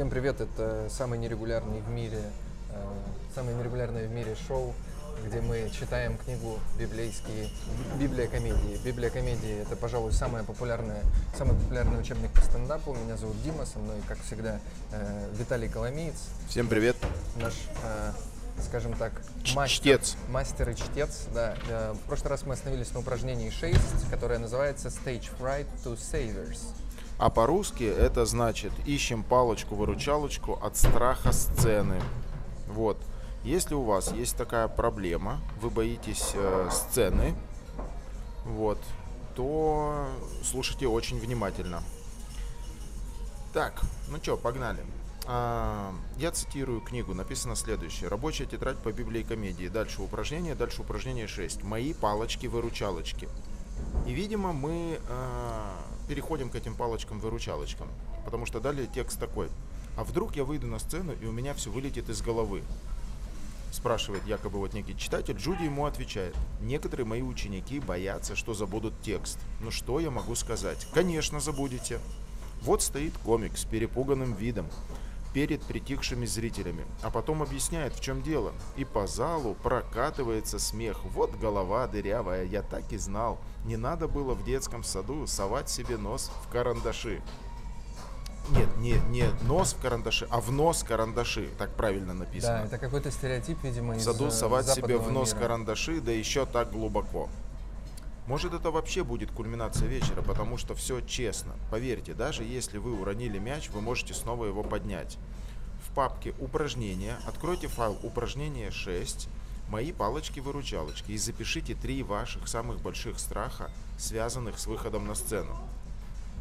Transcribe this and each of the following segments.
Всем привет, это самый нерегулярный в мире, э, самое нерегулярное в мире шоу, где мы читаем книгу библейские, Библия комедии. Библия комедии это, пожалуй, самая популярная, самый популярный учебник по стендапу. Меня зовут Дима, со мной, как всегда, э, Виталий Коломеец, Всем привет. наш, э, скажем так, мастер, чтец. мастер и чтец. Да. Э, В прошлый раз мы остановились на упражнении 6, которое называется Stage Fright to Savers. А по-русски это значит ищем палочку-выручалочку от страха сцены. Вот. Если у вас есть такая проблема, вы боитесь э, сцены, вот, то слушайте очень внимательно. Так, ну что, погнали. А, я цитирую книгу, написано следующее. Рабочая тетрадь по Библии и комедии. Дальше упражнение, дальше упражнение 6. Мои палочки-выручалочки. И, видимо, мы а, переходим к этим палочкам-выручалочкам. Потому что далее текст такой. А вдруг я выйду на сцену, и у меня все вылетит из головы? Спрашивает якобы вот некий читатель. Джуди ему отвечает. Некоторые мои ученики боятся, что забудут текст. Ну что я могу сказать? Конечно, забудете. Вот стоит комик с перепуганным видом перед притихшими зрителями, а потом объясняет, в чем дело. И по залу прокатывается смех. Вот голова дырявая, я так и знал. Не надо было в детском саду совать себе нос в карандаши. Нет, не, не нос в карандаши, а в нос карандаши. Так правильно написано. Да, это какой-то стереотип, видимо, в из саду э, совать себе в нос мира. карандаши, да еще так глубоко. Может это вообще будет кульминация вечера, потому что все честно. Поверьте, даже если вы уронили мяч, вы можете снова его поднять. В папке «Упражнения» откройте файл «Упражнение 6», «Мои палочки-выручалочки» и запишите три ваших самых больших страха, связанных с выходом на сцену.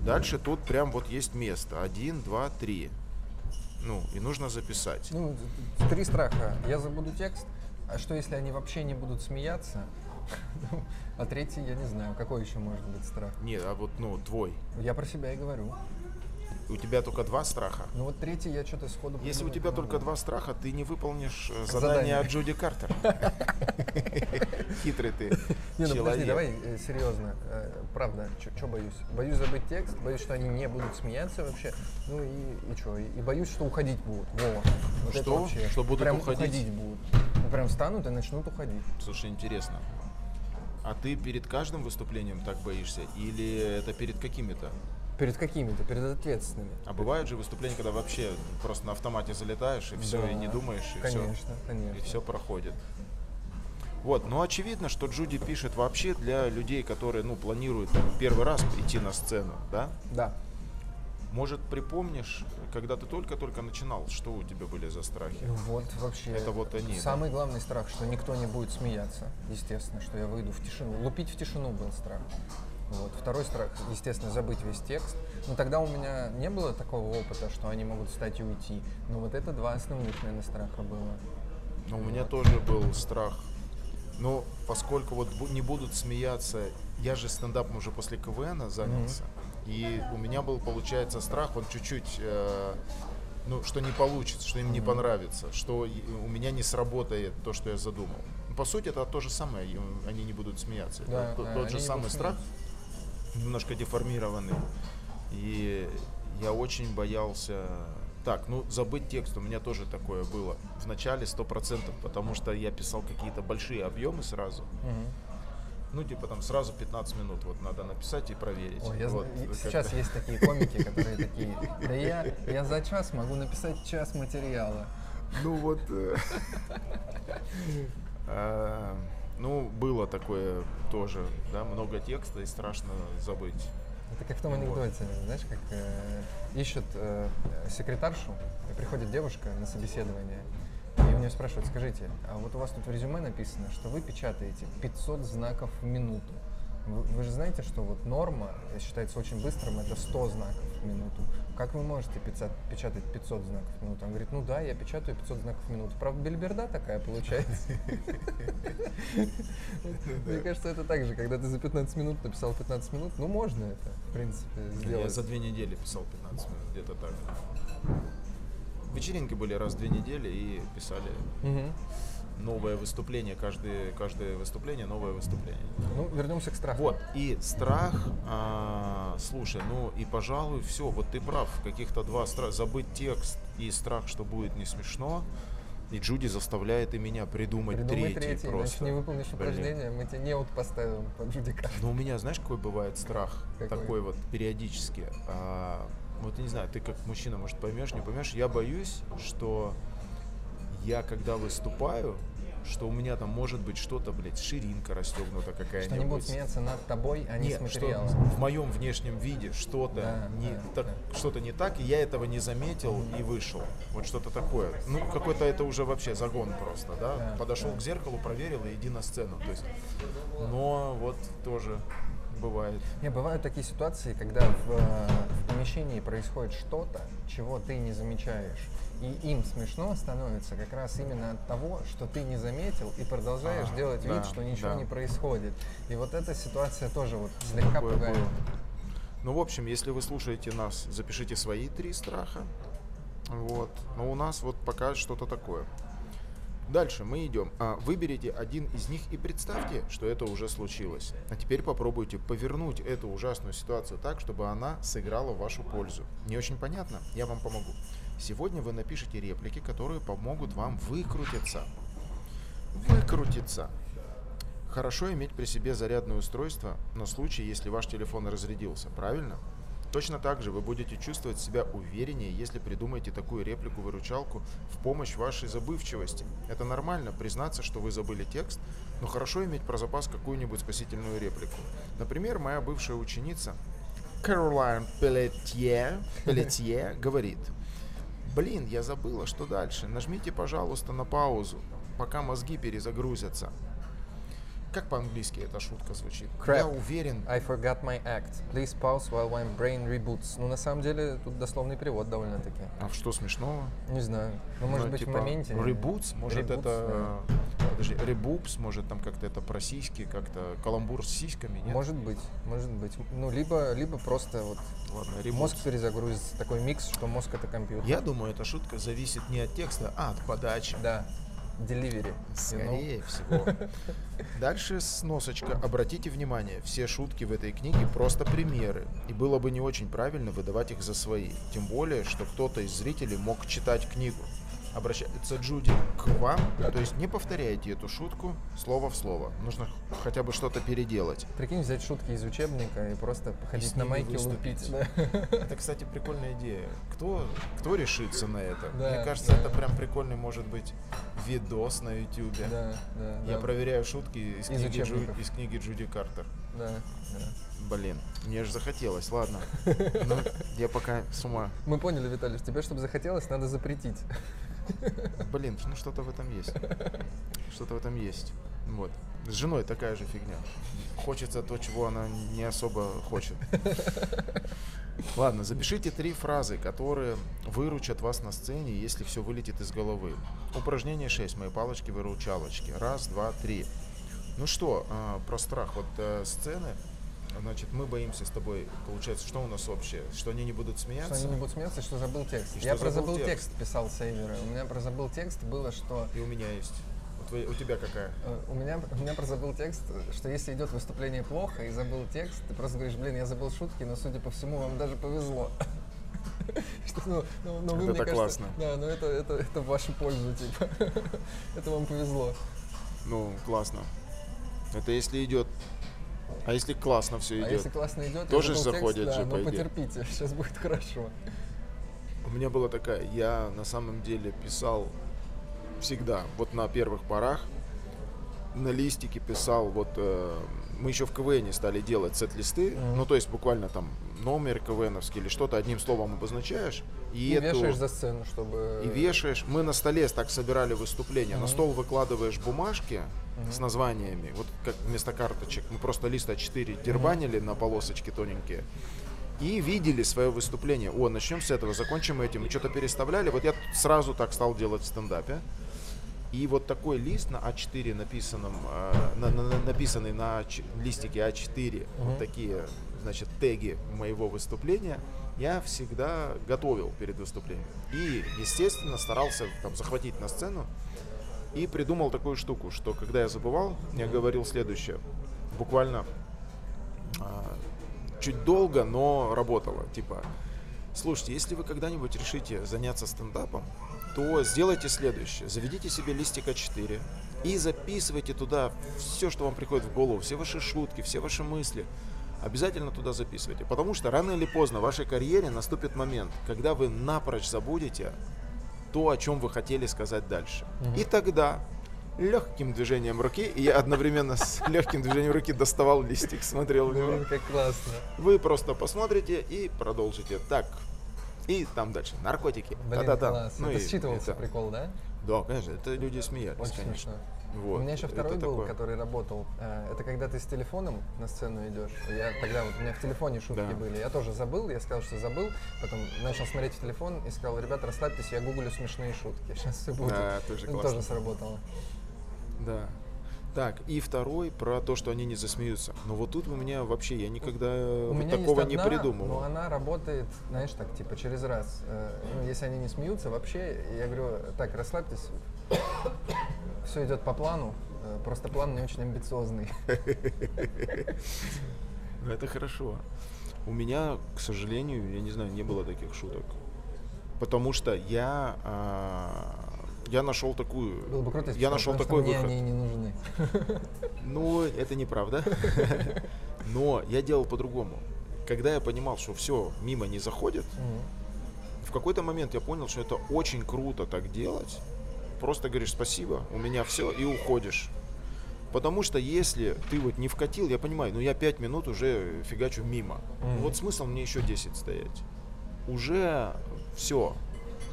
Дальше тут прям вот есть место. Один, два, три. Ну, и нужно записать. Ну, три страха. Я забуду текст. А что, если они вообще не будут смеяться? А третий, я не знаю, какой еще может быть страх. Нет, а вот, ну, твой. Я про себя и говорю. У тебя только два страха. Ну вот третий я что-то сходу Если у тебя только могу. два страха, ты не выполнишь э, Задание. задание от Джуди Картер. Хитрый ты Не, ну подожди, давай э, серьезно. Э, правда, что боюсь? Боюсь забыть текст, боюсь, что они не будут смеяться вообще. Ну и, что? И, боюсь, что уходить будут. Что? Что будут прям уходить? будут. Прям встанут и начнут уходить. Слушай, интересно. А ты перед каждым выступлением так боишься? Или это перед какими-то? Перед какими-то, перед ответственными. А бывают же выступления, когда вообще просто на автомате залетаешь, и все, Да, и не думаешь, и Конечно, все. конечно. И все проходит. Вот, но очевидно, что Джуди пишет вообще для людей, которые, ну, планируют там, первый раз прийти на сцену, да? Да. Может, припомнишь, когда ты только-только начинал, что у тебя были за страхи? Ну Вот вообще. Это вот они, да? Самый главный страх, что никто не будет смеяться. Естественно, что я выйду в тишину. Лупить в тишину был страх. Вот. Второй страх, естественно, забыть весь текст. Но тогда у меня не было такого опыта, что они могут встать и уйти. Но вот это два основных, наверное, страха было. Но у меня тоже был страх. Но поскольку вот не будут смеяться, я же стендапом уже после КВН занялся, и у меня был, получается, страх, он чуть-чуть, э, ну, что не получится, что им не понравится, что у меня не сработает то, что я задумал. По сути, это то же самое, они не будут смеяться. Это Да, тот- да, тот же самый страх, немножко деформированный. И я очень боялся... Так, ну забыть текст у меня тоже такое было. В начале 100%, потому что я писал какие-то большие объемы сразу. Ну, типа там сразу 15 минут вот надо написать и проверить. Ой, я Вот, знаю, сейчас бы. есть такие комики, которые такие, да я, я за час могу написать час материала. Ну вот... э, а, Ну, было такое тоже, да, много текста и страшно забыть. Это как в том анекдоте, знаешь, как э, ищут э, секретаршу, и приходит девушка на собеседование, и у нее спрашивают, скажите, а вот у вас тут в резюме написано, что вы печатаете 500 знаков в минуту. Вы, вы же знаете, что вот норма считается очень быстрым, это 100 знаков в минуту. Как вы можете печатать 500 знаков в минуту? Он говорит, ну да, я печатаю 500 знаков в минуту. Правда, бельберда такая получается. Мне кажется, это так же, когда ты за 15 минут написал 15 минут, ну можно это, в принципе, Я сделать. за две недели писал 15 минут, где-то так. Вечеринки были раз в две недели и писали Мгм. новое выступление, каждое, каждое выступление новое выступление. Ну, вернемся к страху. Вот, и страх, а, слушай, ну и пожалуй все, вот ты прав, каких-то два страха, забыть текст и страх, что будет не смешно, и Джуди заставляет и меня придумать Придумай третий, третий, просто. значит, не выполнишь Блин. упражнение, мы тебе неуд поставим под Джудика. Но у меня, знаешь, какой бывает страх? Какой? Такой вот периодически. А, вот я не знаю, ты как мужчина, может, поймешь, не поймешь. Я боюсь, что я когда выступаю, что у меня там может быть что-то, блядь, ширинка расстегнута какая-нибудь. Что они будут смеяться над тобой, а не Нет, с что в моем внешнем виде что-то Да, не да, так, что-то не так, и я этого не заметил и вышел. Вот что-то такое. Ну, какой-то это уже вообще загон просто, да? Да, Подошел да. к зеркалу, проверил и иди на сцену. То есть, но вот тоже бывает. Не, бывают такие ситуации, когда в, э, в помещении происходит что-то, чего ты не замечаешь. И им смешно становится как раз именно от того, что ты не заметил и продолжаешь А, делать да, вид, что ничего да. не происходит. И вот эта ситуация тоже вот слегка Такое пугает. было. Ну, в общем, если вы слушаете нас, запишите свои три страха. Вот. Но у нас вот пока что-то такое. Дальше мы идем. А, Выберите один из них и представьте, что это уже случилось. А теперь попробуйте повернуть эту ужасную ситуацию так, чтобы она сыграла в вашу пользу. Не очень понятно? Я вам помогу. Сегодня вы напишите реплики, которые помогут вам выкрутиться. Выкрутиться. Хорошо иметь при себе зарядное устройство на случай, если ваш телефон разрядился, правильно? Точно так же вы будете чувствовать себя увереннее, если придумаете такую реплику-выручалку в помощь вашей забывчивости. Это нормально признаться, что вы забыли текст, но хорошо иметь про запас какую-нибудь спасительную реплику. Например, моя бывшая ученица Каролайн Пелетье, Пелетье говорит, Блин, я забыла, что дальше. Нажмите, пожалуйста, на паузу, пока мозги перезагрузятся. Как по-английски эта шутка звучит? Crap. Я уверен. I forgot my act. Please pause while my brain reboots. Ну, на самом деле, тут дословный перевод довольно-таки. А что смешного? Не знаю. Ну, может Ну, быть, типа, в моменте. Reboots, может Reboots, это... э, Подожди, ребупс, может там как-то это про сиськи, как-то каламбур с сиськами, нет? Может быть, может быть. Ну, либо, либо просто вот Ладно, мозг перезагрузится. Такой микс, что мозг это компьютер. Я думаю, эта шутка зависит не от текста, а от подачи. Да. Delivery. you know? Скорее всего. Дальше сносочка. Обратите внимание, все шутки в этой книге просто примеры. И было бы не очень правильно выдавать их за свои. Тем более, что кто-то из зрителей мог читать книгу. Обращается Джуди к вам, то есть не повторяйте эту шутку слово в слово. Нужно хотя бы что-то переделать. Прикинь, взять шутки из учебника и просто походить на ними майке лупить. Да. Это, кстати, прикольная идея. Кто, кто решится на это? Да, Мне кажется, да. это прям прикольный может быть видос на YouTube. Да, да, Я да. проверяю шутки из, Из книги, Джу- из книги Джуди Картер. Да, да. Блин, мне же захотелось, ладно. Ну, я пока с ума. Мы поняли, Виталий, тебе, чтобы захотелось, надо запретить. Блин, ну что-то в этом есть. Что-то в этом есть. Вот. С женой такая же фигня. Хочется то, чего она не особо хочет. Ладно, запишите три фразы, которые выручат вас на сцене, если все вылетит из головы. Упражнение 6. Мои палочки-выручалочки. Раз, два, три. Ну что, а, про страх. Вот э, сцены, значит, мы боимся с тобой, получается, что у нас общее? Что они не будут смеяться? Что они не будут смеяться, что забыл текст. И Я про забыл забыл текст. текст писал сейверы. У меня про забыл текст было, что И у меня есть. У, твоей- у тебя какая? э, у меня, у меня про забыл текст, что если идет выступление плохо и забыл текст, ты просто говоришь, блин, я забыл шутки, но судя по всему, вам даже повезло. Что, ну, ну, ну, вы, Это мне кажется, классно. Да, но это, это, это в вашу пользу, типа. Это вам повезло. Ну, классно. Это если идет. А если классно все А идет? если классно идет, Тоже заходит текст, же, да, ну потерпите, сейчас будет хорошо. У меня была такая, я на самом деле писал всегда, вот на первых порах, на листике писал, вот э, мы еще в КВН стали делать сет-листы, Мгм. ну то есть буквально там номер КВНовский или что-то одним словом обозначаешь, и, И эту- вешаешь за сцену, чтобы... и вешаешь. Мы на столе так собирали выступления. На Мгм. стол выкладываешь бумажки Мгм. с названиями, вот как вместо карточек. Мы просто лист А4 дербанили на полосочки тоненькие. И видели свое выступление. О, начнем с этого, закончим этим. Мы что-то переставляли. Вот я сразу так стал делать в стендапе. И вот такой лист на А4 написанном, э, на- на- на- написанный на ч- листике А4, Мгм. вот такие, значит, теги моего выступления, я всегда готовил перед выступлением. И, естественно, старался там захватить на сцену и придумал такую штуку, что когда я забывал, я говорил следующее. Буквально а, чуть долго, но работало. Типа, слушайте, если вы когда-нибудь решите заняться стендапом, то сделайте следующее. Заведите себе листик А4 и записывайте туда все, что вам приходит в голову, все ваши шутки, все ваши мысли. Обязательно туда записывайте. Потому что рано или поздно в вашей карьере наступит момент, когда вы напрочь забудете то, о чем вы хотели сказать дальше. Мгм. И тогда легким движением руки, и я одновременно с легким движением руки доставал листик, смотрел в него. Блин, как классно. Вы просто посмотрите и продолжите. Так. И там дальше. Наркотики. Блин, Да-да-да. класс. Ну это и считывался это- прикол, да? Да, конечно. Это люди смеялись, Очень конечно. смешно. Вот. У меня еще Это второй был, такое. который работал. Э, Это когда ты с телефоном на сцену идешь. Я тогда вот у меня в телефоне шутки Да. были. Я тоже забыл, я сказал, что забыл. Потом начал смотреть в телефон и сказал, ребята, расслабьтесь, я гуглю смешные шутки. Сейчас все будет. Да, тоже классно. тоже сработало. Да. Так, и второй про то, что они не засмеются. Но вот тут у меня вообще, я никогда У вот такого есть не одна, придумывал. но она работает, знаешь, так, типа, через раз. Э, ну, если они не смеются, вообще, я говорю, так, расслабьтесь, все идет по плану, э, просто план не очень амбициозный. Ну, Это хорошо. У меня, к сожалению, я не знаю, не было таких шуток. Потому что я, а, я нашел такую, Было бы круто, если я нашел такой что выход. мне они не нужны. Ну, это неправда. Но я делал по-другому. Когда я понимал, что все мимо не заходит, Мгм. в какой-то момент я понял, что это очень круто так делать. Просто говоришь спасибо, у меня все, и уходишь. Потому что если ты вот не вкатил, я понимаю, ну я пять минут уже фигачу мимо. Мгм. Вот смысл мне еще 10 стоять. Уже все,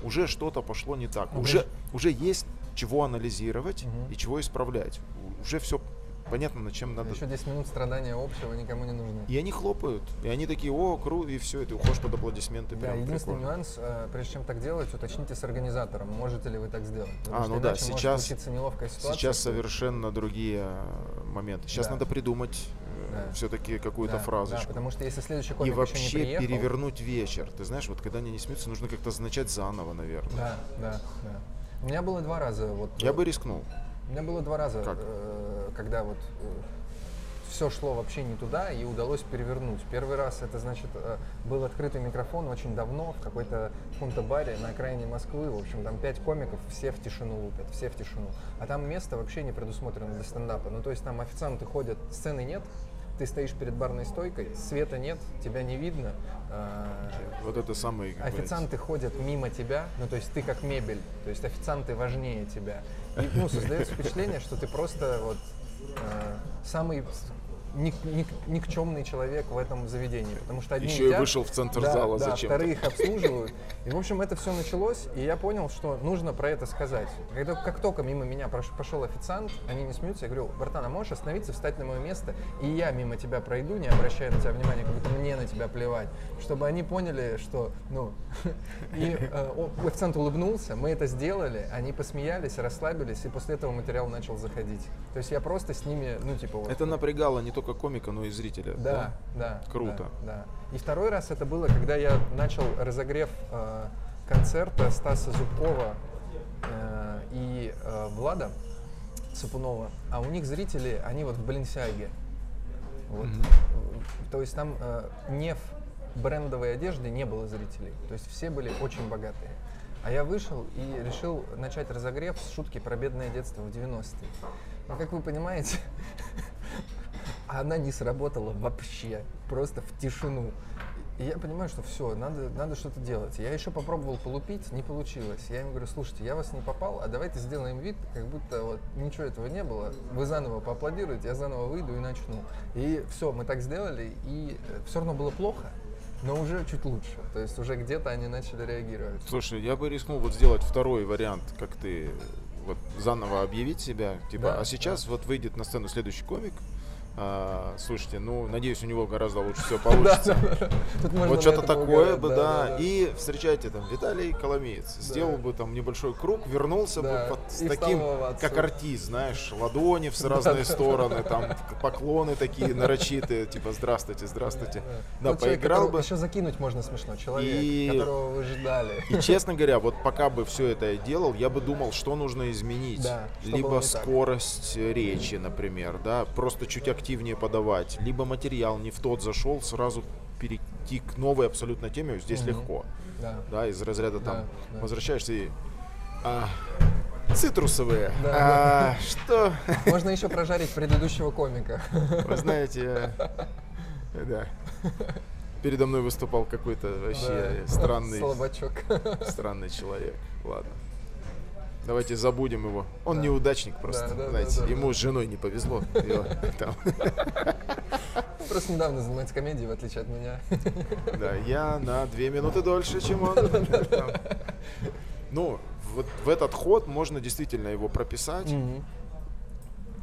уже что-то пошло не так. Ну, Уже, уже есть чего анализировать Мгм. и чего исправлять. Уже все понятно, над чем надо. Еще 10 минут страдания общего никому не нужны. И они хлопают. И они такие, о, круто, и все, и ты уходишь под аплодисменты. Да, единственный прикольно. нюанс, э, прежде чем так делать, уточните с организатором, можете ли вы так сделать. Потому А, что ну да, сейчас- неловкая ситуация. Сейчас совершенно другие моменты. Сейчас Да. надо придумать Да. все-таки какую-то Да, фразочку. Да, потому что если следующий и комик еще вообще не приехал... перевернуть вечер. Ты знаешь, вот когда они не смеются, нужно как-то начать заново, наверное. Да, да, да. У меня было два раза вот... Я э, бы рискнул. У меня было два раза, Как? э, когда вот все шло вообще не туда и удалось перевернуть. Первый раз это значит э, был открытый микрофон очень давно в какой-то каком-то баре на окраине Москвы. В общем, там пять комиков, все в тишину лупят, все в тишину. А там место вообще не предусмотрено для стендапа. Ну то есть там официанты ходят, сцены нет, ты стоишь перед барной стойкой, света нет, тебя не видно. э, Вот это самый... говорится, Официанты ходят мимо тебя, ну то есть ты как мебель, то есть официанты важнее тебя. И ну, создается впечатление, что ты просто вот э, самый ник- ник- никчемный человек в этом заведении, потому что одни Еще и едят, вышел в центр да, зала да, зачем-то. вторые их обслуживают. И, в общем, это все началось, и я понял, что нужно про это сказать. Когда, как только мимо меня пошел официант, они не смеются, я говорю, братан, а можешь остановиться, встать на мое место, и я мимо тебя пройду, не обращая на тебя внимания, как будто мне на тебя плевать, чтобы они поняли, что, ну, и э, официант улыбнулся, мы это сделали, они посмеялись, расслабились, и после этого материал начал заходить. То есть я просто с ними, ну, типа, вот, Это напрягало не только комика, но и зрителя. да, да. Круто. Да, да. И второй раз это было, когда я начал разогрев э, концерта Стаса Зубкова э, и э, Влада Сапунова. А у них зрители, они вот в Баленсиаге. Вот. Мгм. То есть там э, не в брендовой одежде не было зрителей. То есть все были очень богатые. А я вышел и решил начать разогрев с шутки про бедное детство в 90-е. Но, как вы понимаете, она не сработала вообще, просто в тишину. И я понимаю, что все, надо, надо что-то делать. Я еще попробовал полупить, не получилось. Я им говорю, слушайте, я вас не попал, а давайте сделаем вид, как будто вот ничего этого не было. Вы заново поаплодируете, я заново выйду и начну. И все, мы так сделали, и все равно было плохо, но уже чуть лучше. То есть уже где-то они начали реагировать. Слушай, я бы рискнул вот сделать второй вариант, как ты вот заново объявить себя, типа, Да, а сейчас вот выйдет на сцену следующий комик, А, слушайте, ну, надеюсь, у него гораздо лучше все получится. Вот что-то такое бы, да. И встречайте там Виталий Коломеец. Сделал бы там небольшой круг, вернулся бы с таким, как артист, знаешь, ладони в разные стороны, там поклоны такие нарочитые, типа здравствуйте, здравствуйте. Да, человек, поиграл бы. Еще закинуть можно смешно. Человек, которого вы ждали. И честно говоря, вот пока бы все это я делал, я бы думал, что нужно изменить. Либо скорость речи, например, да, просто чуть активнее подавать, либо материал не в тот зашел, сразу перейти к новой абсолютно теме здесь Мгм. легко. Да. Да, из разряда Да, там да. возвращаешься и а, цитрусовые. Да, А, что? Можно еще прожарить предыдущего комика. Вы знаете, да. Передо мной выступал какой-то вообще Да. странный, Слабачок. странный человек. Ладно. Давайте забудем его. Он Да. неудачник просто, Да, да, да, знаете. да, Ему с женой не повезло. Просто недавно занимается комедией, в отличие от меня. Да, я на две минуты дольше, чем он. Ну, вот в этот ход можно действительно его прописать,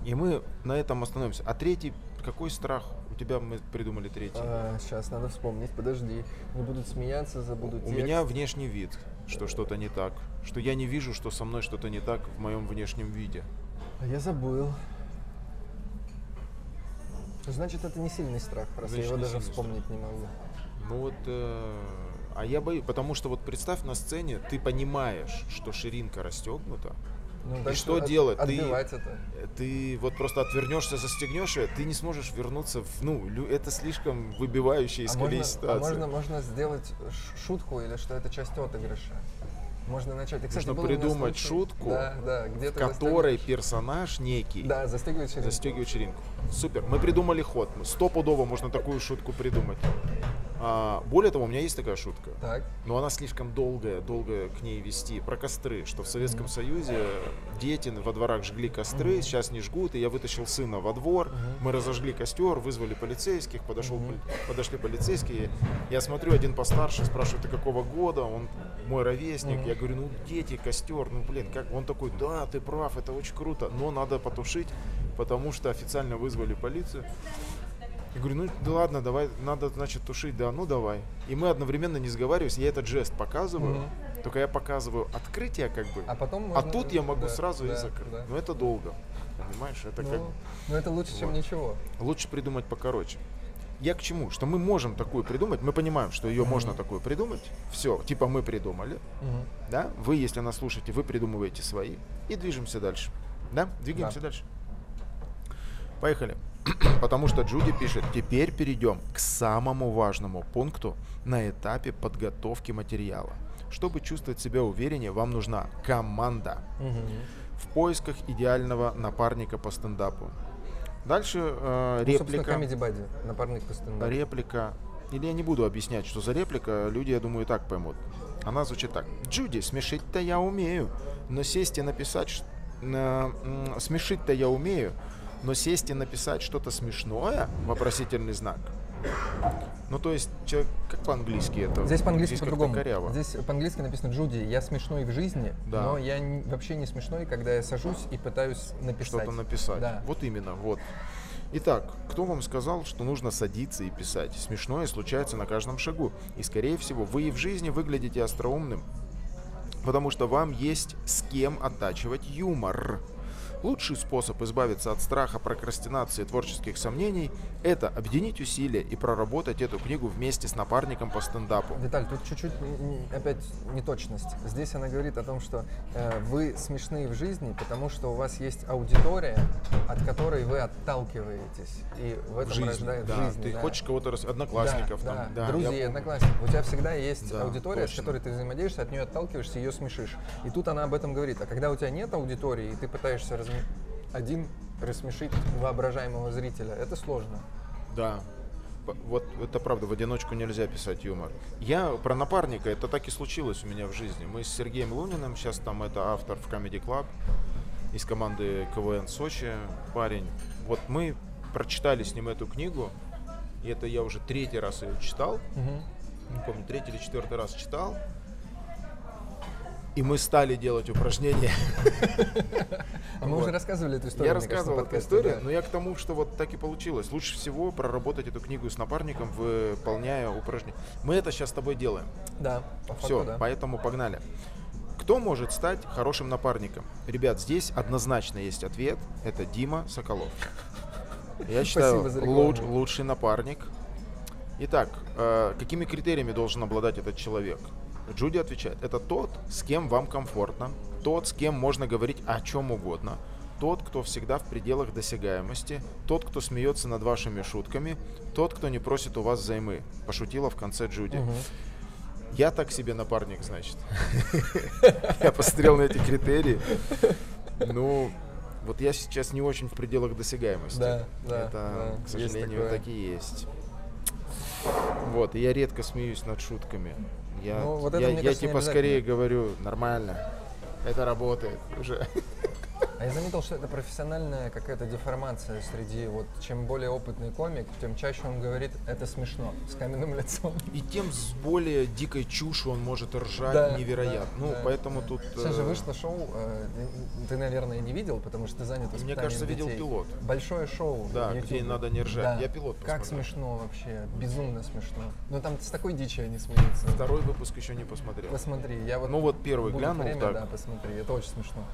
и мы на этом остановимся. А третий, какой страх? У тебя мы придумали третий. сейчас надо вспомнить, подожди. Не будут смеяться, забуду У текст. меня внешний вид, что что-то не так. Что я не вижу, что со мной что-то не так в моем внешнем виде. А я забыл. Значит, это не сильный страх, раз Значит, я его даже вспомнить не могу. Ну вот, э, а я боюсь, потому что вот представь на сцене, ты понимаешь, что ширинка расстегнута, Ну, И что от- делать? Ты- это. ты вот просто отвернешься, застегнешь ее, ты не сможешь вернуться в, ну, это слишком выбивающая из А колеи можно, а ситуация. можно, можно сделать шутку или что это часть отыгрыша? Можно начать. И, кстати, Нужно придумать случай- шутку, да, да, где в которой персонаж некий Да, застегивает ширинку. застегивает ширинку. Супер. Мы придумали ход. Стопудово можно такую шутку придумать. А, более того, у меня есть такая шутка. Так. Но она слишком долгая, долго к ней вести. Про костры, что в Советском Союзе дети во дворах жгли костры, сейчас не жгут, и я вытащил сына во двор, мы разожгли костер, вызвали полицейских, подошел, поли- подошли полицейские, я смотрю, один постарше спрашивает, ты какого года, он мой ровесник, Мгм. я говорю, ну дети, костер, ну блин, как, он такой, да, ты прав, это очень круто, но надо потушить, потому что официально вызвали полицию. Я говорю, ну да ладно, давай, надо, значит, тушить, да, ну давай. И мы одновременно не сговариваясь, я этот жест показываю, Мгм. только я показываю открытие как бы, А потом а можно- тут я могу да, сразу и да, закрыть. да. Но это долго, понимаешь, это Ну, как ну, это лучше, чем Вот. ничего. лучше придумать покороче. Я к чему? Что мы можем такую придумать, мы понимаем, что ее можно такую придумать, все, типа мы придумали, Мгм. да, вы, если нас слушаете, вы придумываете свои, и движемся дальше, да, двигаемся Да. дальше. Поехали. Потому что Джуди пишет, теперь перейдем к самому важному пункту на этапе подготовки материала. Чтобы чувствовать себя увереннее, вам нужна команда Мгм. в поисках идеального напарника по стендапу. Дальше э, Ну, реплика. Comedy напарник по стендапу. Реплика. Или я не буду объяснять, что за реплика, люди, я думаю, и так поймут. Она звучит так. Джуди, смешить-то я умею, но сесть и написать... м, Смешить-то я умею, но сесть и написать что-то смешное, вопросительный знак. Ну, то есть, человек, как по-английски это? Здесь по-английски по-другому. коряво. Здесь по-английски написано Джуди, я смешной в жизни, Да. но я н- вообще не смешной, когда я сажусь и пытаюсь написать. что-то написать. Да. Вот именно, вот. Итак, кто вам сказал, что нужно садиться и писать? Смешное случается на каждом шагу. И, скорее всего, вы и в жизни выглядите остроумным, потому что вам есть с кем оттачивать юмор. Лучший способ избавиться от страха, прокрастинации и творческих сомнений – это объединить усилия и проработать эту книгу вместе с напарником по стендапу. Виталь, тут чуть-чуть опять неточность. Здесь она говорит о том, что э, вы смешные в жизни, потому что у вас есть аудитория, от которой вы отталкиваетесь. И в этом жизни, рождает да. жизнь. Ты да. хочешь кого-то, рас- одноклассников, да, там, да, да, друзей, я- одноклассников. У тебя всегда есть Да, аудитория, с точно. которой ты взаимодействуешь, от нее отталкиваешься, ее смешишь. И тут она об этом говорит. А когда у тебя нет аудитории, и ты пытаешься разм- один рассмешить воображаемого зрителя, это сложно. Да. Вот это правда, в одиночку нельзя писать юмор. Я про напарника, это так и случилось у меня в жизни. Мы с Сергеем Луниным, сейчас там это автор в Comedy Club из команды КВН Сочи, парень. Вот мы прочитали с ним эту книгу, и это я уже третий раз ее читал. Мгм. Не помню, третий или четвертый раз читал. И мы стали делать упражнения. А мы Вот. уже рассказывали эту историю. Я кажется, рассказывал эту историю, да. но я к тому, что вот так и получилось. Лучше всего проработать эту книгу с напарником, выполняя упражнения. Мы это сейчас с тобой делаем. Да, по факту, Все, да. поэтому погнали. Кто может стать хорошим напарником? Ребят, здесь однозначно есть ответ. Это Дима Соколов. Я считаю, луч- лучший напарник. Итак, э, какими критериями должен обладать этот человек? Джуди отвечает, это тот, с кем вам комфортно, тот, с кем можно говорить о чем угодно, тот, кто всегда в пределах досягаемости, тот, кто смеется над вашими шутками, тот, кто не просит у вас взаймы. Пошутила в конце Джуди. Я так себе напарник, значит. Я посмотрел на эти критерии. Ну, вот я сейчас не очень в пределах досягаемости. Да, да, Это, к сожалению, такое. так и есть. Вот, и я редко смеюсь над шутками. Я, Ну, вот это, я, я кажется, типа скорее говорю, нормально. Это работает уже. А я заметил, что это профессиональная какая-то деформация среди вот чем более опытный комик, тем чаще он говорит это смешно с каменным лицом. И тем с более дикой чушью он может ржать Да, невероятно. да, ну, да, поэтому да. тут... Сейчас же э, вышло шоу, э, ты- наверное, не видел, потому что ты занят Мне кажется, видел детей. пилот. Большое шоу. Да, в где надо не ржать. Да. Я пилот Как посмотрел. смешно вообще, безумно смешно. Но там с такой дичью они смеются. Второй выпуск еще не посмотрел. Посмотри, я вот... Ну вот первый глянул время, так. да, посмотри, это очень смешно.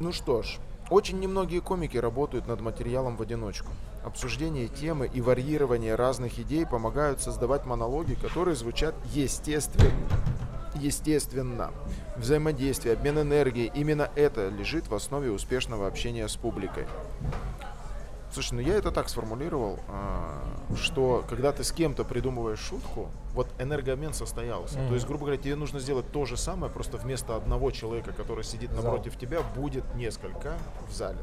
Ну что ж, очень немногие комики работают над материалом в одиночку. Обсуждение темы и варьирование разных идей помогают создавать монологи, которые звучат естественно. Естественно. Взаимодействие, обмен энергией, именно это лежит в основе успешного общения с публикой. Слушай, ну я это так сформулировал, а, что когда ты с кем-то придумываешь шутку, вот энергообмен состоялся. Мгм. То есть, грубо говоря, тебе нужно сделать то же самое, просто вместо одного человека, который сидит Зал. напротив тебя, будет несколько в зале.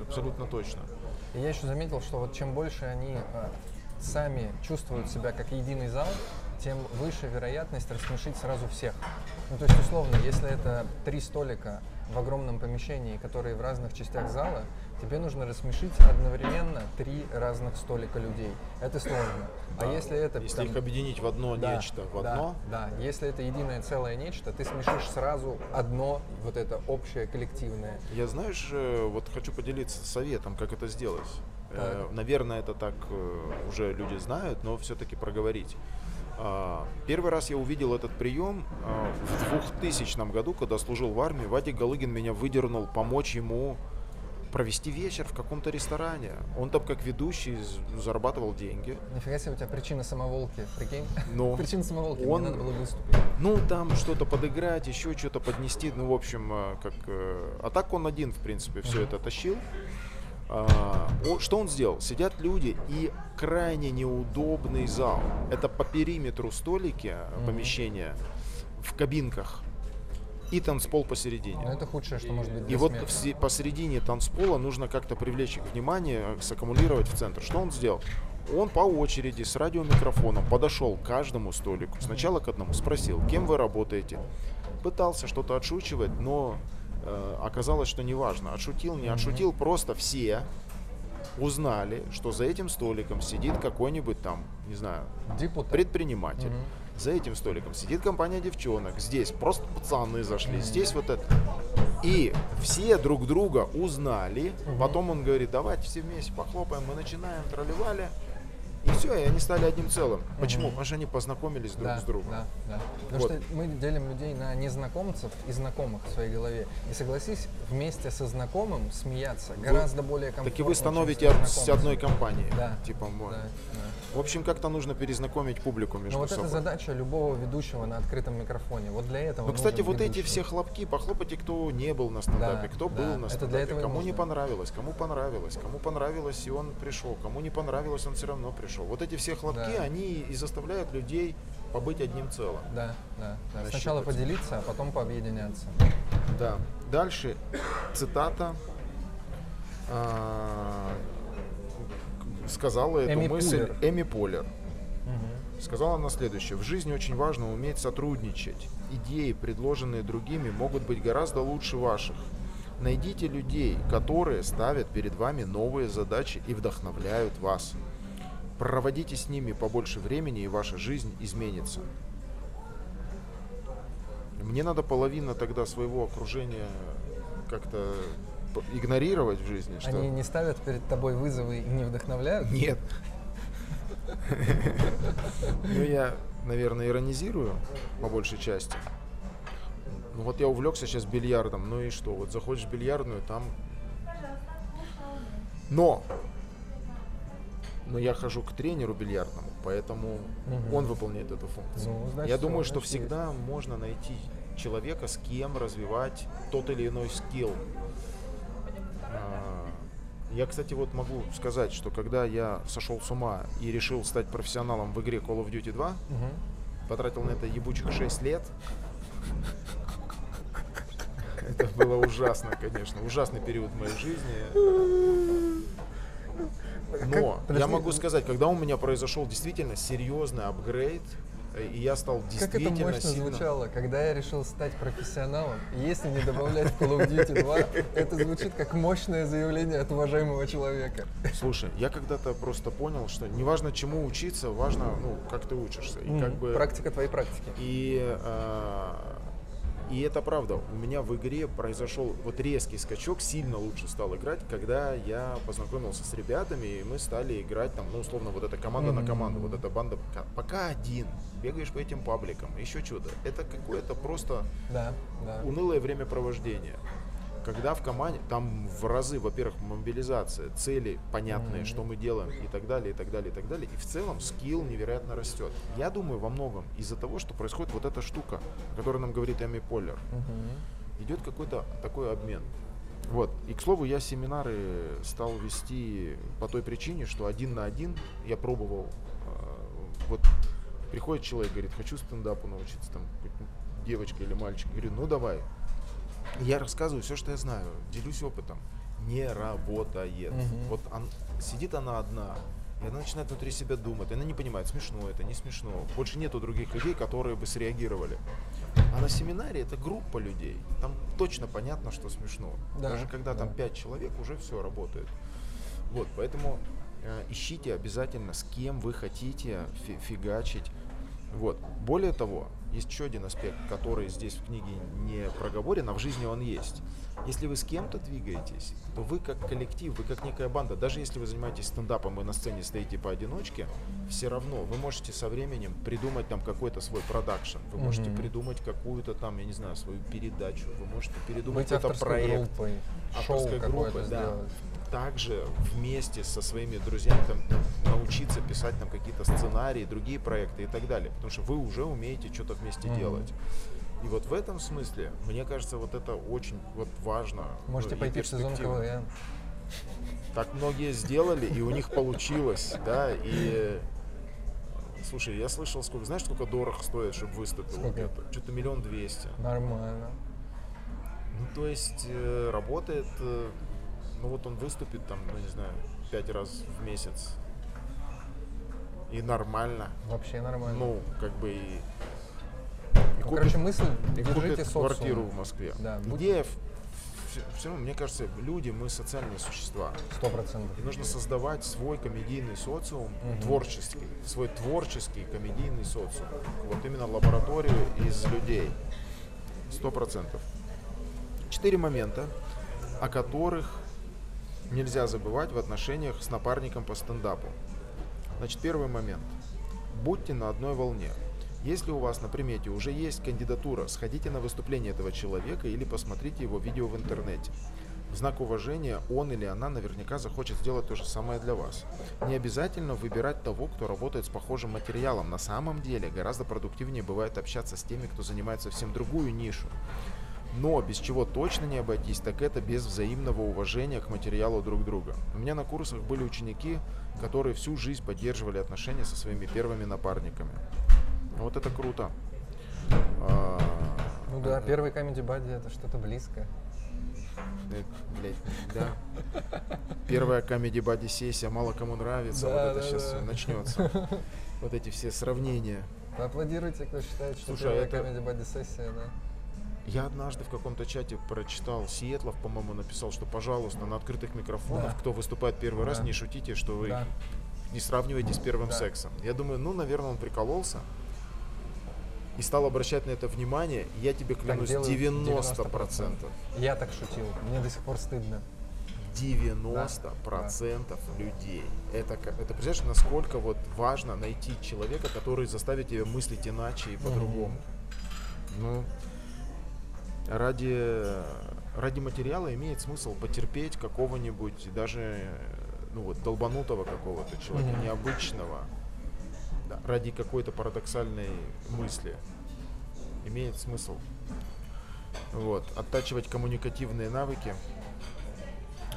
Абсолютно точно. И я еще заметил, что вот чем больше они э, сами чувствуют себя как единый зал, тем выше вероятность рассмешить сразу всех. Ну, то есть, условно, если это три столика в огромном помещении, которые в разных частях зала, тебе нужно рассмешить одновременно три разных столика людей. Это сложно. А Да. если это Если там- их объединить в одно да, нечто, в да, одно, Да, если это единое целое нечто, ты смешишь сразу одно, вот это общее, коллективное. Я, знаешь, э, вот хочу поделиться советом, как это сделать. Э, Наверное, это так э, уже люди знают, но все-таки проговорить. А, Первый раз я увидел этот прием а, в 2000 году, когда служил в армии. Вадик Галыгин меня выдернул помочь ему провести вечер в каком-то ресторане. Он там как ведущий зарабатывал деньги. Нифига себе, у тебя причина самоволки, прикинь? Но Причина самоволки, он- мне надо было выступить. Ну, там что-то подыграть, еще что-то поднести. Ну, в общем, э, как... э, А так он один, в принципе, все Мгм. это тащил. А, Что он сделал? Сидят люди и крайне неудобный зал. Это по периметру столики, Мгм. помещения, в кабинках. И танцпол посередине. Но это худшее, что может быть И вот в се- посередине танцпола нужно как-то привлечь их внимание, э, саккумулировать в центр. Что он сделал? Он по очереди с радиомикрофоном подошел к каждому столику. Сначала к одному спросил, кем вы работаете. Пытался что-то отшучивать, но э, оказалось, что неважно. Отшутил, не отшутил, просто все узнали, что за этим столиком сидит какой-нибудь там, не знаю, Депутат. предприниматель. Мгм. За этим столиком сидит компания девчонок. Здесь просто пацаны зашли. Здесь вот это. И все друг друга узнали. Потом он говорит, давайте все вместе похлопаем. Мы начинаем, тролливали. И все, и они стали одним целым. Почему? Мгм. Потому что они познакомились друг да, с другом. Да, да. Потому Вот. что мы делим людей на незнакомцев и знакомых в своей голове. И согласись, вместе со знакомым смеяться гораздо более комфортно. Так и вы чем становите с от- с незнакомцем. одной компании. Да. Типа. Да, да. В общем, как-то нужно перезнакомить публику между Но вот собой. это задача любого ведущего на открытом микрофоне. Вот для этого. Ну, кстати, вот эти ведущий. все хлопки, похлопайте, кто не был на стендапе, Да, кто да, был это на для стендапе, этого и кому не понравилось, кому понравилось, кому понравилось, и он пришел, кому не понравилось, он все равно пришел. Вот эти все хлопки, Да. они и заставляют людей побыть одним целым. Да, да, да. Сначала поделиться, а потом пообъединяться. Да. Дальше цитата. а, сказала эту Эми мысль Пуллер. Эми Полер. Сказала она следующее. В жизни очень важно уметь сотрудничать. Идеи, предложенные другими, могут быть гораздо лучше ваших. Найдите людей, которые ставят перед вами новые задачи и вдохновляют вас. Проводите с ними побольше времени, и ваша жизнь изменится. мне надо половина тогда своего окружения как-то игнорировать в жизни. Что... Они не ставят перед тобой вызовы и не вдохновляют? Нет. Ну, я, наверное, иронизирую по большей части. Ну, вот я увлекся сейчас бильярдом, ну и что? Вот заходишь в бильярдную, там... Но! Но я хожу к тренеру бильярдному, поэтому Мгм. он выполняет эту функцию. Ну, значит, я думаю, что значит, всегда можно найти человека, с кем развивать тот или иной скилл. А, Я, кстати, вот могу сказать, что когда я сошел с ума и решил стать профессионалом в игре Call of Duty 2, Мгм. потратил на это ебучих 6 лет. Это было ужасно, конечно. Ужасный период в моей жизни. Но я подожди, могу ну- сказать, когда у меня произошел действительно серьезный апгрейд, э, и я стал Как это действительно мощно сильно... звучало, когда я решил стать профессионалом, если не добавлять в Call of Duty 2, это звучит как мощное заявление от уважаемого человека. Слушай, я когда-то просто понял, что неважно чему учиться, важно, ну, как ты учишься. И как бы... Практика твоей практики. И, э, и это правда. У меня в игре произошел вот резкий скачок, сильно лучше стал играть, когда я познакомился с ребятами, и мы стали играть там, ну, условно, вот эта команда на Мгм. команду, вот эта банда. пока- Пока один, бегаешь по этим пабликам, еще чудо. Это какое-то просто Да, да. унылое времяпровождение. Когда в команде, там в разы, во-первых, мобилизация, цели понятные, Мгм. что мы делаем и так далее, и так далее, и так далее. И в целом скилл невероятно растет. Я думаю, во многом из-за того, что происходит вот эта штука, о которой нам говорит Эми Поллер. Мгм. Идет какой-то такой обмен. Вот. И, к слову, я семинары стал вести по той причине, что один на один я пробовал. э, Вот приходит человек, говорит, хочу стендапу научиться, там, девочка или мальчик. Говорю, ну давай. И Я рассказываю все, что я знаю, делюсь опытом. Не работает. Мгм. Вот он- сидит она одна, и она начинает внутри себя думать. Она не понимает, смешно это, не смешно. Больше нету других людей, которые бы среагировали. А на семинаре это группа людей. Там точно понятно, что смешно. Да, Даже когда там да. пять человек, уже все работает. Вот, поэтому э, ищите обязательно, с кем вы хотите фи- фигачить. Вот. Более того, есть еще один аспект, который здесь в книге не проговорен, а в жизни он есть. Если вы с кем-то двигаетесь, то вы как коллектив, вы как некая банда, даже если вы занимаетесь стендапом и на сцене стоите поодиночке, все равно вы можете со временем придумать там какой-то свой продакшн, вы можете Мгм. придумать какую-то там, я не знаю, свою передачу, вы можете передумать какой-то проект группой, шоу авторской группы, да. сделать. Также вместе со своими друзьями там, научиться писать там какие-то сценарии, другие проекты и так далее. Потому что вы уже умеете что-то вместе Мгм. делать. И вот в этом смысле, мне кажется, вот это очень вот важно. ну, Можете и пойти в сезон. КВН. Так многие сделали, и у них получилось, да, и... Слушай, я слышал, сколько, знаешь, сколько дорого стоит, чтобы выступил? Сколько? Что-то миллион двести. Нормально. Ну, то есть э, работает, э, ну вот он выступит там, ну не знаю, пять раз в месяц. И ннормально. Вообще нормально. Ну, как бы и, и Ну, купит, короче, мысль, и купит квартиру в Москве. Да, Идея, все равно, мне кажется, люди, мы социальные существа. Сто процентов. И нужно создавать свой комедийный социум, Мгм. творческий, свой творческий комедийный социум. Вот именно лабораторию из людей. Сто процентов. Четыре момента, о которых нельзя забывать в отношениях с напарником по стендапу. Значит, первый момент. Будьте на одной волне. Если у вас на примете уже есть кандидатура, сходите на выступление этого человека или посмотрите его видео в интернете. В знак уважения он или она наверняка захочет сделать то же самое для вас. Не обязательно выбирать того, кто работает с похожим материалом. На самом деле гораздо продуктивнее бывает общаться с теми, кто занимает совсем другую нишу. Но без чего точно не обойтись, так это без взаимного уважения к материалу друг друга. У меня на курсах были ученики, которые всю жизнь поддерживали отношения со своими первыми напарниками. Вот это круто. А, Ну да, э, первый Comedy Buddy это что-то близкое. э, блядь, да. Первая комедий бади сессия, мало кому нравится, Да, вот это да, сейчас да. начнется. Вот эти все сравнения. Поаплодируйте, кто считает, что Слушай, а первая это- Comedy Buddy сессия, да. Я однажды в каком-то чате прочитал, Сиетлов, по-моему, написал, что, пожалуйста, на открытых микрофонах, Да. кто выступает первый раз, Да. не шутите, что вы Да. не сравнивайте с первым Да. сексом. Я думаю, ну, наверное, он прикололся. и стал обращать на это внимание, я тебе клянусь, делают 90%. 90%. Я так шутил. Мне до сих пор стыдно. 90% людей. Это, это представляешь, насколько вот важно найти человека, который заставит тебя мыслить иначе и по-другому. Ну, ради, ради материала имеет смысл потерпеть какого-нибудь даже ну вот долбанутого какого-то человека, Мгм. необычного, да, ради какой-то парадоксальной мысли. Имеет смысл. Вот, оттачивать коммуникативные навыки.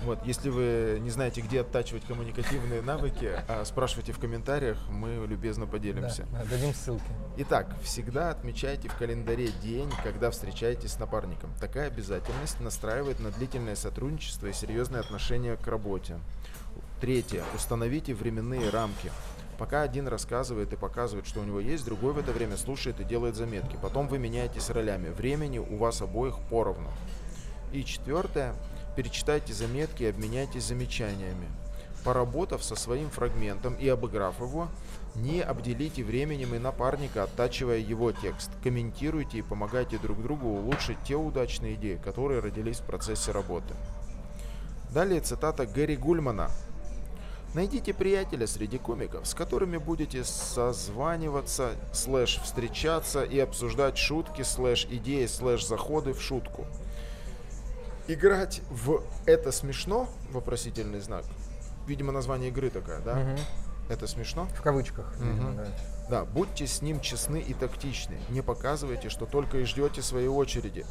Вот, если вы не знаете, где оттачивать коммуникативные навыки, а, спрашивайте в комментариях, мы любезно поделимся. Да, да, дадим ссылки. Итак, всегда отмечайте в календаре день, когда встречаетесь с напарником. Такая обязательность настраивает на длительное сотрудничество и серьезные отношения к работе. Третье. Установите временные рамки. Пока один рассказывает и показывает, что у него есть, другой в это время слушает и делает заметки. Потом вы меняетесь ролями. Времени у вас обоих поровну. И четвертое. Перечитайте заметки и обменяйтесь замечаниями. Поработав со своим фрагментом и обыграв его, не обделите временем и напарника, оттачивая его текст. Комментируйте и помогайте друг другу улучшить те удачные идеи, которые родились в процессе работы. Далее цитата Гэри Гульмана. Найдите приятеля среди комиков, с которыми будете созваниваться, слэш встречаться и обсуждать шутки, слэш идеи, слэш заходы в шутку. Играть в «это смешно?» вопросительный знак. Видимо, название игры такая, да? Мгм. Это смешно? В кавычках. видимо, Мгм. да. Да, будьте с ним честны и тактичны. Не показывайте, что только и ждете своей очереди.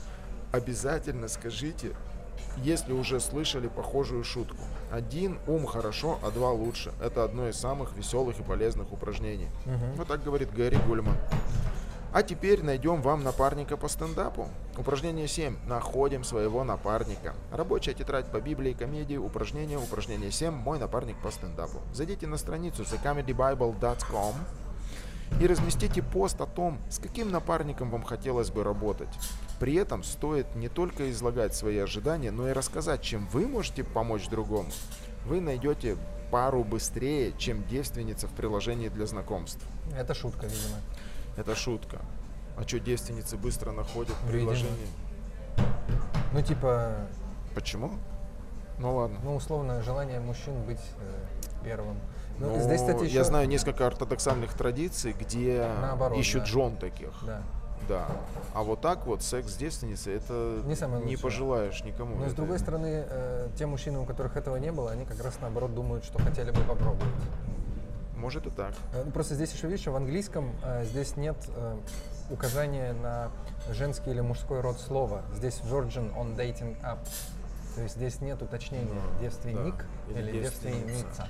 Обязательно скажите, если уже слышали похожую шутку. Один ум хорошо, а два лучше. Это одно из самых веселых и полезных упражнений. Мгм. Вот так говорит Гэри Гульман. А теперь найдем вам напарника по стендапу. Упражнение 7. Находим своего напарника. Рабочая тетрадь по Библии комедии. Упражнение. Упражнение 7. Мой напарник по стендапу. Зайдите на страницу thecomedybible.com и разместите пост о том, с каким напарником вам хотелось бы работать. При этом стоит не только излагать свои ожидания, но и рассказать, чем вы можете помочь другому. Вы найдете пару быстрее, чем девственница в приложении для знакомств. Это шутка, видимо. Это шутка. А что девственницы быстро находят Видимо. приложение? Ну, типа, Почему? Ну ладно. ну, условно, желание мужчин быть э, первым. Ну, Ну, здесь, кстати, еще... Я знаю несколько ортодоксальных традиций, где Наоборот, ищут да. жен таких. Да. Да. А вот так вот секс с девственницей это Не самое не пожелаешь никому. Но, с другой стороны, э, те мужчины, у которых этого не было, они как раз наоборот думают, что хотели бы попробовать. Может и так. Э, ну, Просто здесь еще, видишь, в английском э, здесь нет э, указания на женский или мужской род слова. Здесь Virgin on dating app. То есть здесь нет уточнения Ну, девственник да. Или или, девственница. девственница.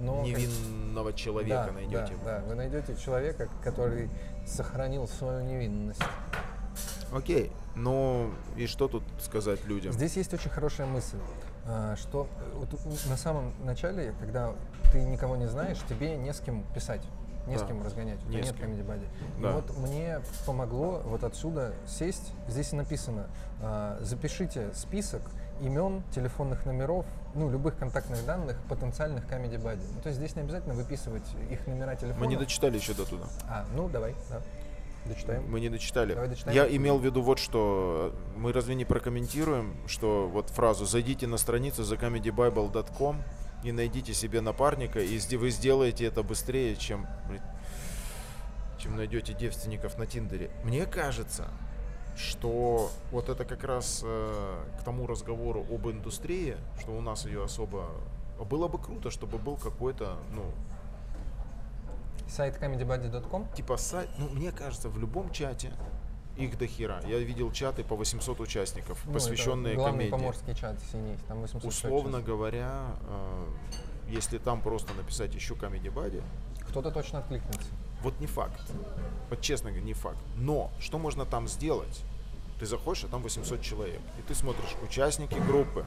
Но как- Невинного человека да, найдете. Да, да, вы найдете человека, который сохранил свою невинность. Окей. Ну и что тут сказать людям? Здесь есть очень хорошая мысль, что э, вот на самом начале, когда ты никого не знаешь, тебе не с кем писать. Не с Да. кем разгонять, у Не тебя с нет. Comedy Buddy. Да. И вот мне помогло вот отсюда сесть, здесь написано, а, запишите список имен, телефонных номеров, ну, любых контактных данных потенциальных Comedy Buddy. Ну, то есть здесь не обязательно выписывать их номера телефона. Мы не дочитали еще до туда. А, ну, давай, да, дочитаем. Мы не дочитали. Давай дочитаем. Я имел в виду вот что. Мы разве не прокомментируем, что вот фразу «Зайдите на страницу thecomedybible.com и найдите себе напарника, и вы сделаете это быстрее, чем, чем найдете девственников на Тиндере». Мне кажется, что вот это как раз э, к тому разговору об индустрии, что у нас ее особо... Было бы круто, чтобы был какой-то, ну, Сайт comedybuddy.com. типа сайт, ну, мне кажется, в любом чате их до хера. Я видел чаты по 800 участников, Ну, посвященные главный комедии. поморский чат синий, там 800 Условно человек говоря, э, если там просто написать еще Comedy Buddy, сейчас. Кто-то точно откликнется. вот не факт. Вот честно говоря, не факт. Но что можно там сделать? Ты заходишь, а там 800 человек. И ты смотришь участники группы.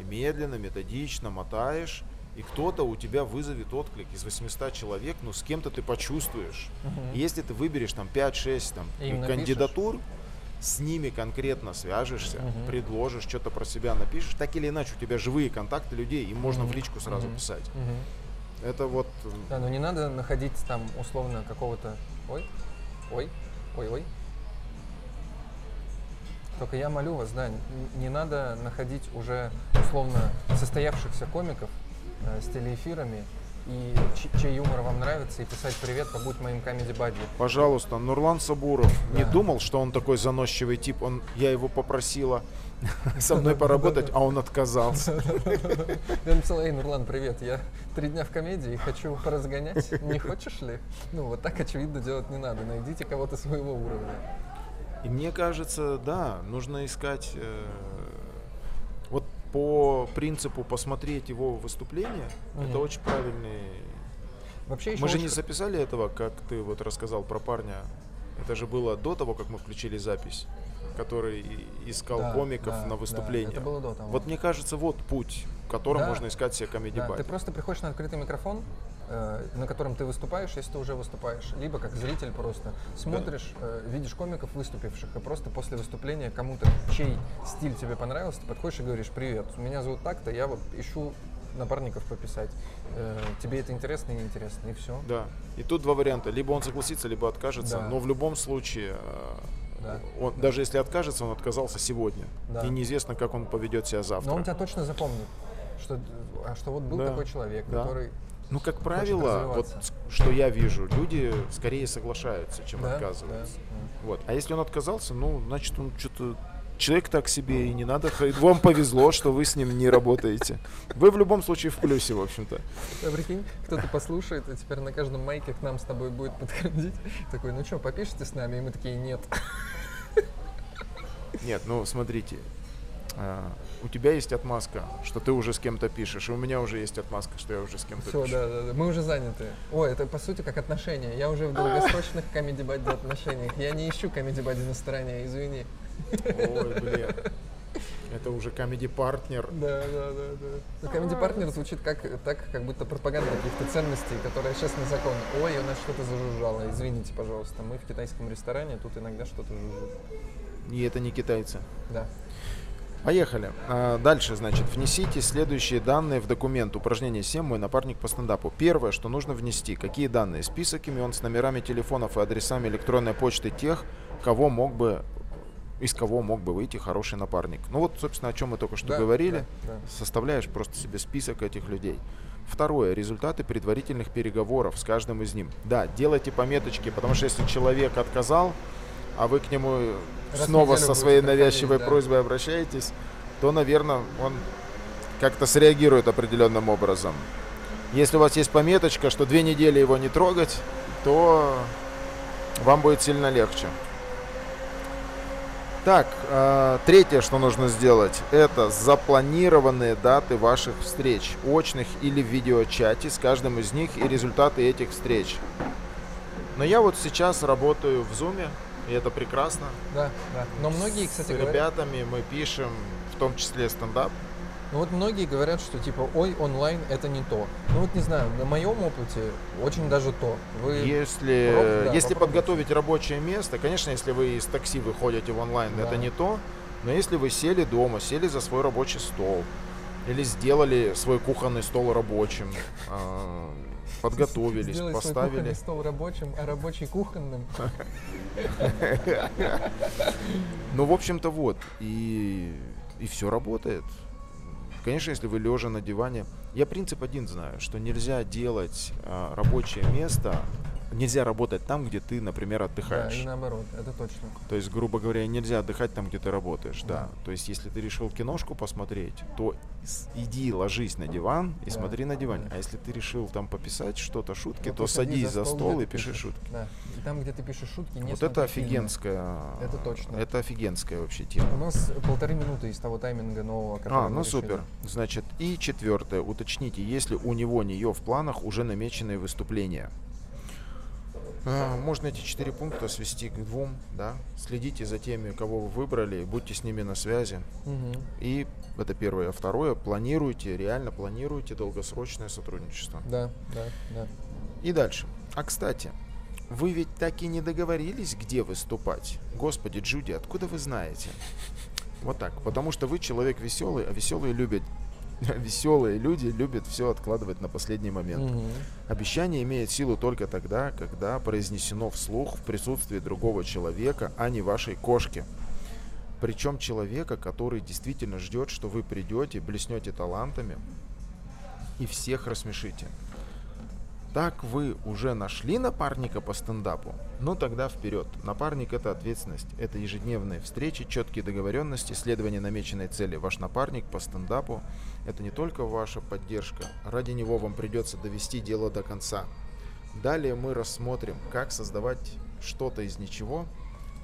И медленно, методично мотаешь. И кто-то у тебя вызовет отклик из 800 человек, ну с кем-то ты почувствуешь. И Если ты выберешь там 5-6 там, им кандидатур, с ними конкретно свяжешься, Мгм. предложишь, что-то про себя напишешь, так или иначе у тебя живые контакты людей, им можно в Мгм. личку сразу Мгм. писать. Мгм. Это вот м, Да, но не надо находить там условно какого-то... Ой, ой, Ой-ой. Только я молю вас, да, не надо находить уже условно состоявшихся комиков э, с телеэфирами, и чей юмор вам нравится, и писать «Привет, побудь моим комеди бадди». Пожалуйста, Нурлан Сабуров не Да. думал, что он такой заносчивый тип. Он, я его попросила со мной поработать, а он отказался. Я написал, эй, Нурлан, привет, я три дня в комедии хочу поразгонять, не хочешь ли? Ну, вот так, очевидно, делать не надо, найдите кого-то своего уровня. И мне кажется, да, нужно искать э, по принципу посмотреть его выступление. Это Мгм. очень правильный. Вообще еще Мы же не записали этого, как ты вот рассказал про парня. Это же было до того, как мы включили запись, который искал Да, комиков да, на да, выступление. это было до того. Вот мне кажется, вот путь, в котором Да. можно искать себе комедий Да, ты просто приходишь на открытый микрофон, на котором ты выступаешь, если ты уже выступаешь, либо как зритель просто смотришь, э, видишь комиков выступивших, и просто после выступления кому-то, чей стиль тебе понравился, ты подходишь и говоришь, привет, меня зовут так-то, я вот ищу напарников пописать. Э, тебе это интересно и неинтересно, и все. Да. И тут два варианта. Либо он согласится, либо откажется. Да. Но в любом случае, э, Да. он, даже если откажется, он отказался сегодня. Да. И неизвестно, как он поведет себя завтра. Но он тебя точно запомнит, что, а что вот был Да, такой человек, да. который... Ну, как правило, вот что я вижу, люди скорее соглашаются, чем Да, отказываются. да, Вот. А если он отказался, ну, значит, он что-то человек так себе, и не надо. Вам повезло, что вы с ним не работаете. Вы в любом случае в плюсе, в общем-то. А прикинь, кто-то послушает, и теперь на каждом майке к нам с тобой будет подходить. Такой, ну что, попишите с нами? И мы такие, нет. Нет, ну смотрите, а, у тебя есть отмазка, что ты уже с кем-то пишешь, и у меня уже есть отмазка, что я уже с кем-то пишу. да, да, да. Мы уже заняты. Ой, это по сути как отношения. Я уже в долгосрочных комеди бадди отношениях. Я не ищу комеди бадди на стороне, извини. Ой, блин. Это уже комеди-партнер. Да, да, да, да. Ну, комеди партнер звучит как, так, как будто пропаганда каких-то ценностей, которые сейчас незаконны. Ой, у нас что-то зажужжало. Извините, пожалуйста. Мы в китайском ресторане, тут иногда что-то жужжит. И это не китайцы. Да. Поехали. А, Дальше, значит, внесите следующие данные в документ. Упражнение 7. Мой напарник по стендапу. Первое, что нужно внести. Какие данные? Список имен с номерами телефонов и адресами электронной почты тех, кого мог бы из кого мог бы выйти хороший напарник. Ну вот, собственно, о чем мы только что Да, говорили. да, да. Составляешь просто себе список этих людей. Второе. Результаты предварительных переговоров с каждым из них. Да, делайте пометочки, потому что если человек отказал, а вы к нему снова со своей навязчивой да. просьбой обращаетесь, то, наверное, он как-то среагирует определенным образом. Если у вас есть пометочка, что две недели его не трогать, то вам будет сильно легче. Так, э, третье, что нужно сделать, это запланированные даты ваших встреч, очных или в видеочате с каждым из них и результаты этих встреч. Но я вот сейчас работаю в Зуме, и это прекрасно. Да, да. Но многие, кстати, с говорят, ребятами мы пишем, в том числе стендап. Ну вот многие говорят, что типа, ой, онлайн это не то. Ну вот не знаю, на моем опыте очень даже то. Вы Если, Проб- да, если подготовить рабочее место, конечно, если вы из такси выходите в онлайн, Да. это не то. Но если вы сели дома, сели за свой рабочий стол, или сделали свой кухонный стол рабочим, а, подготовились, сделай свой поставили. кухонный стол рабочим, а рабочий кухонным. Ну, в общем-то, вот. И, и все работает. Конечно, если вы лежа на диване. Я принцип один знаю, что нельзя делать а, рабочее место, нельзя работать там, где ты, например, Да, отдыхаешь. и наоборот, это точно. То есть, грубо говоря, нельзя отдыхать там, где ты работаешь, да. Да. То есть, если ты решил киношку посмотреть, то иди ложись на диван и Да, смотри на диване. да. А если ты решил там пописать что-то, шутки, Ну, то садись за стол и пиши пишешь. шутки. Да. И там, где ты пишешь шутки, не вот это фильмы. офигенская. Это точно. Это офигенская вообще тема. У нас полторы минуты из того тайминга нового, который А, ну решили. супер. Значит, и четвертое. Уточните, если у него нее в планах уже намеченные выступления. А, Можно эти четыре пункта свести к двум, да. Следите за теми, кого вы выбрали, будьте с ними на связи. Мгм. И это первое. А второе, планируйте, реально планируйте долгосрочное сотрудничество. Да, да, да. И дальше. А кстати, вы ведь так и не договорились, где выступать. Господи, Джуди, откуда вы знаете? Вот так. Потому что вы человек веселый, а веселые любят Веселые люди любят все откладывать на последний момент. Мгм. Обещание имеет силу только тогда, когда произнесено вслух в присутствии другого человека, а не вашей кошки. Причем человека, который действительно ждет, что вы придете, блеснете талантами и всех рассмешите. Так вы уже нашли напарника по стендапу? Ну тогда вперед. Напарник это ответственность. Это ежедневные встречи, четкие договоренности, следование намеченной цели. Ваш напарник по стендапу это не только ваша поддержка. Ради него вам придется довести дело до конца. Далее мы рассмотрим, как создавать что-то из ничего,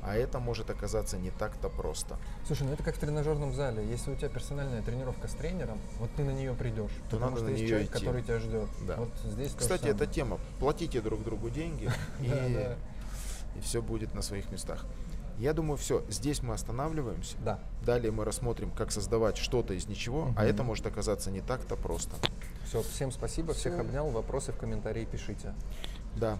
а это может оказаться не так-то просто. Слушай, ну это как в тренажерном зале. Если у тебя персональная тренировка с тренером, вот ты на нее придешь. То потому надо что на есть неё человек, идти. который тебя ждет. Да. Вот здесь Кстати, эта тема. Платите друг другу деньги, и, все будет на своих местах. Я думаю, все, здесь мы останавливаемся. Да. Далее мы рассмотрим, как создавать что-то из ничего, а это может оказаться не так-то просто. Все, всем спасибо, всех обнял. Вопросы в комментарии пишите. Да.